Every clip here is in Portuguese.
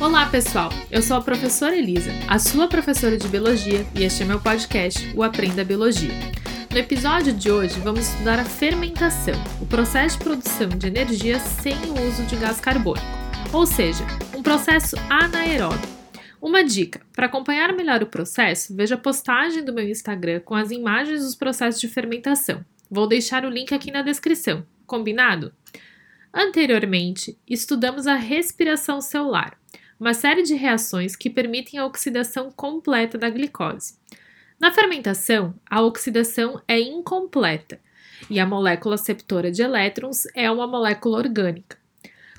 Olá, pessoal! Eu sou a professora Elisa, a sua professora de biologia, e este é meu podcast, o Aprenda Biologia. No episódio de hoje, vamos estudar a fermentação, o processo de produção de energia sem o uso de gás carbônico, ou seja, um processo anaeróbio. Uma dica: para acompanhar melhor o processo, veja a postagem do meu Instagram com as imagens dos processos de fermentação. Vou deixar o link aqui na descrição. Combinado? Anteriormente, estudamos a respiração celular uma série de reações que permitem a oxidação completa da glicose. Na fermentação, a oxidação é incompleta e a molécula aceptora de elétrons é uma molécula orgânica.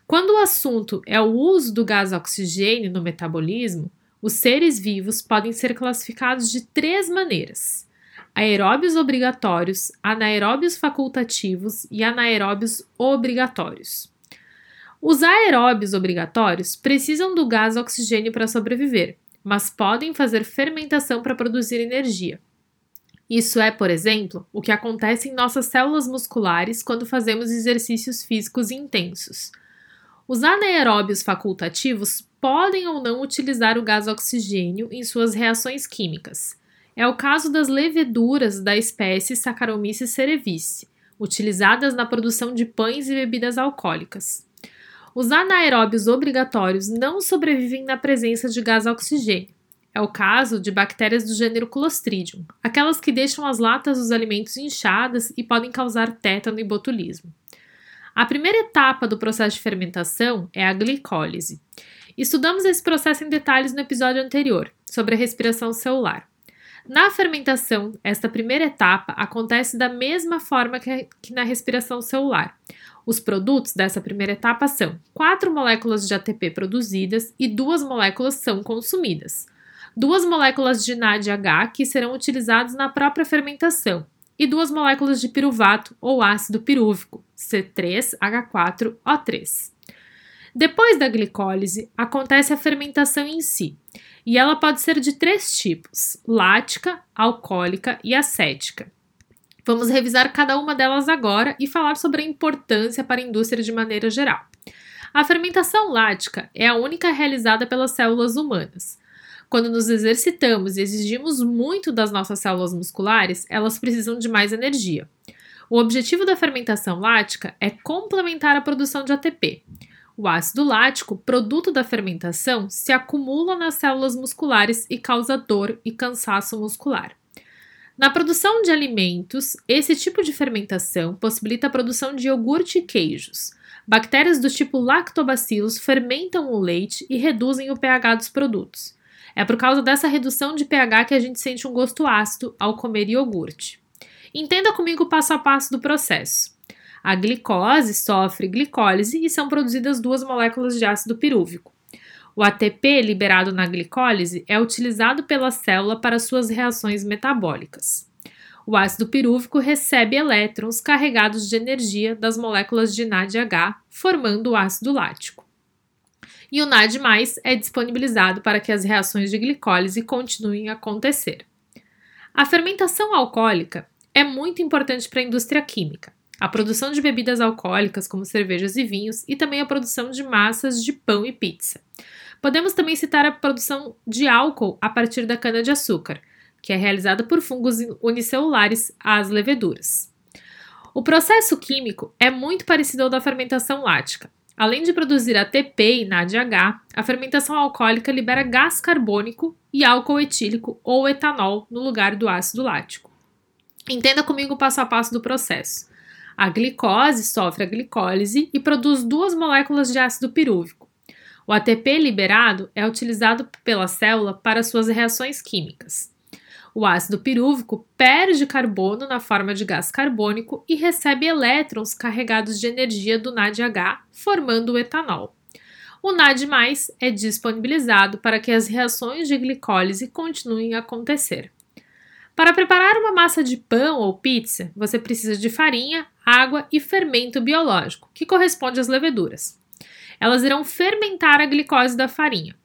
Quando o assunto é o uso do gás oxigênio no metabolismo, os seres vivos podem ser classificados de três maneiras: aeróbios obrigatórios, anaeróbios facultativos e anaeróbios obrigatórios. Os aeróbios obrigatórios precisam do gás oxigênio para sobreviver, mas podem fazer fermentação para produzir energia. Isso é, por exemplo, o que acontece em nossas células musculares quando fazemos exercícios físicos intensos. Os anaeróbios facultativos podem ou não utilizar o gás oxigênio em suas reações químicas. É o caso das leveduras da espécie Saccharomyces cerevisiae, utilizadas na produção de pães e bebidas alcoólicas. Os anaeróbios obrigatórios não sobrevivem na presença de gás oxigênio. É o caso de bactérias do gênero Clostridium, aquelas que deixam as latas dos alimentos inchadas e podem causar tétano e botulismo. A primeira etapa do processo de fermentação é a glicólise. Estudamos esse processo em detalhes no episódio anterior, sobre a respiração celular. Na fermentação, esta primeira etapa acontece da mesma forma que na respiração celular. Os produtos dessa primeira etapa são quatro moléculas de ATP produzidas e duas moléculas são consumidas. Duas moléculas de NADH que serão utilizadas na própria fermentação e duas moléculas de piruvato ou ácido pirúvico, C3H4O3. Depois da glicólise, acontece a fermentação em si, e ela pode ser de três tipos: lática, alcoólica e acética. Vamos revisar cada uma delas agora e falar sobre a importância para a indústria de maneira geral. A fermentação lática é a única realizada pelas células humanas. Quando nos exercitamos e exigimos muito das nossas células musculares, elas precisam de mais energia. O objetivo da fermentação lática é complementar a produção de ATP. O ácido lático, produto da fermentação, se acumula nas células musculares e causa dor e cansaço muscular. Na produção de alimentos, esse tipo de fermentação possibilita a produção de iogurte e queijos. Bactérias do tipo lactobacillus fermentam o leite e reduzem o pH dos produtos. É por causa dessa redução de pH que a gente sente um gosto ácido ao comer iogurte. Entenda comigo o passo a passo do processo. A glicose sofre glicólise e são produzidas duas moléculas de ácido pirúvico. O ATP liberado na glicólise é utilizado pela célula para suas reações metabólicas. O ácido pirúvico recebe elétrons carregados de energia das moléculas de NADH, formando o ácido lático. E o NAD+, é disponibilizado para que as reações de glicólise continuem a acontecer. A fermentação alcoólica é muito importante para a indústria química a produção de bebidas alcoólicas, como cervejas e vinhos, e também a produção de massas de pão e pizza. Podemos também citar a produção de álcool a partir da cana-de-açúcar, que é realizada por fungos unicelulares às leveduras. O processo químico é muito parecido ao da fermentação lática. Além de produzir ATP e NADH, a fermentação alcoólica libera gás carbônico e álcool etílico ou etanol no lugar do ácido lático. Entenda comigo o passo a passo do processo. A glicose sofre a glicólise e produz duas moléculas de ácido pirúvico. O ATP liberado é utilizado pela célula para suas reações químicas. O ácido pirúvico perde carbono na forma de gás carbônico e recebe elétrons carregados de energia do NADH, formando o etanol. O NAD+, é disponibilizado para que as reações de glicólise continuem a acontecer. Para preparar uma massa de pão ou pizza, você precisa de farinha, água e fermento biológico, que corresponde às leveduras. Elas irão fermentar a glicose da farinha.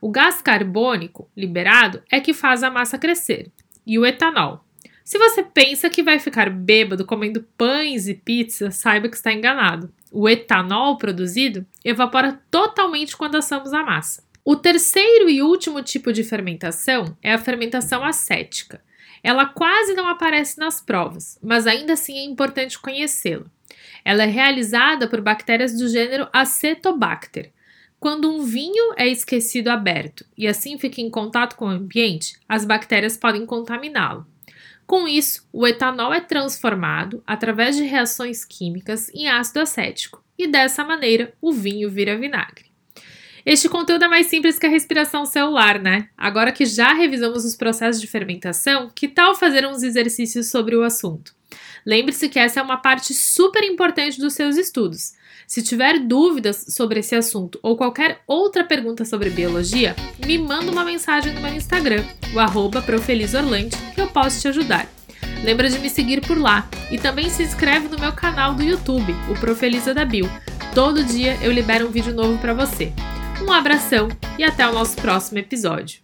O gás carbônico liberado é que faz a massa crescer, e o etanol. Se você pensa que vai ficar bêbado comendo pães e pizza, saiba que está enganado. O etanol produzido evapora totalmente quando assamos a massa. O terceiro e último tipo de fermentação é a fermentação acética. Ela quase não aparece nas provas, mas ainda assim é importante conhecê-la. Ela é realizada por bactérias do gênero Acetobacter. Quando um vinho é esquecido aberto e assim fica em contato com o ambiente, as bactérias podem contaminá-lo. Com isso, o etanol é transformado através de reações químicas em ácido acético e dessa maneira o vinho vira vinagre. Este conteúdo é mais simples que a respiração celular, né? Agora que já revisamos os processos de fermentação, que tal fazer uns exercícios sobre o assunto? Lembre-se que essa é uma parte super importante dos seus estudos. Se tiver dúvidas sobre esse assunto ou qualquer outra pergunta sobre biologia, me manda uma mensagem no meu Instagram, o arroba Profelisorlante, que eu posso te ajudar. Lembra de me seguir por lá e também se inscreve no meu canal do YouTube, o Profeliza da Bio. Todo dia eu libero um vídeo novo para você. Um abração e até o nosso próximo episódio.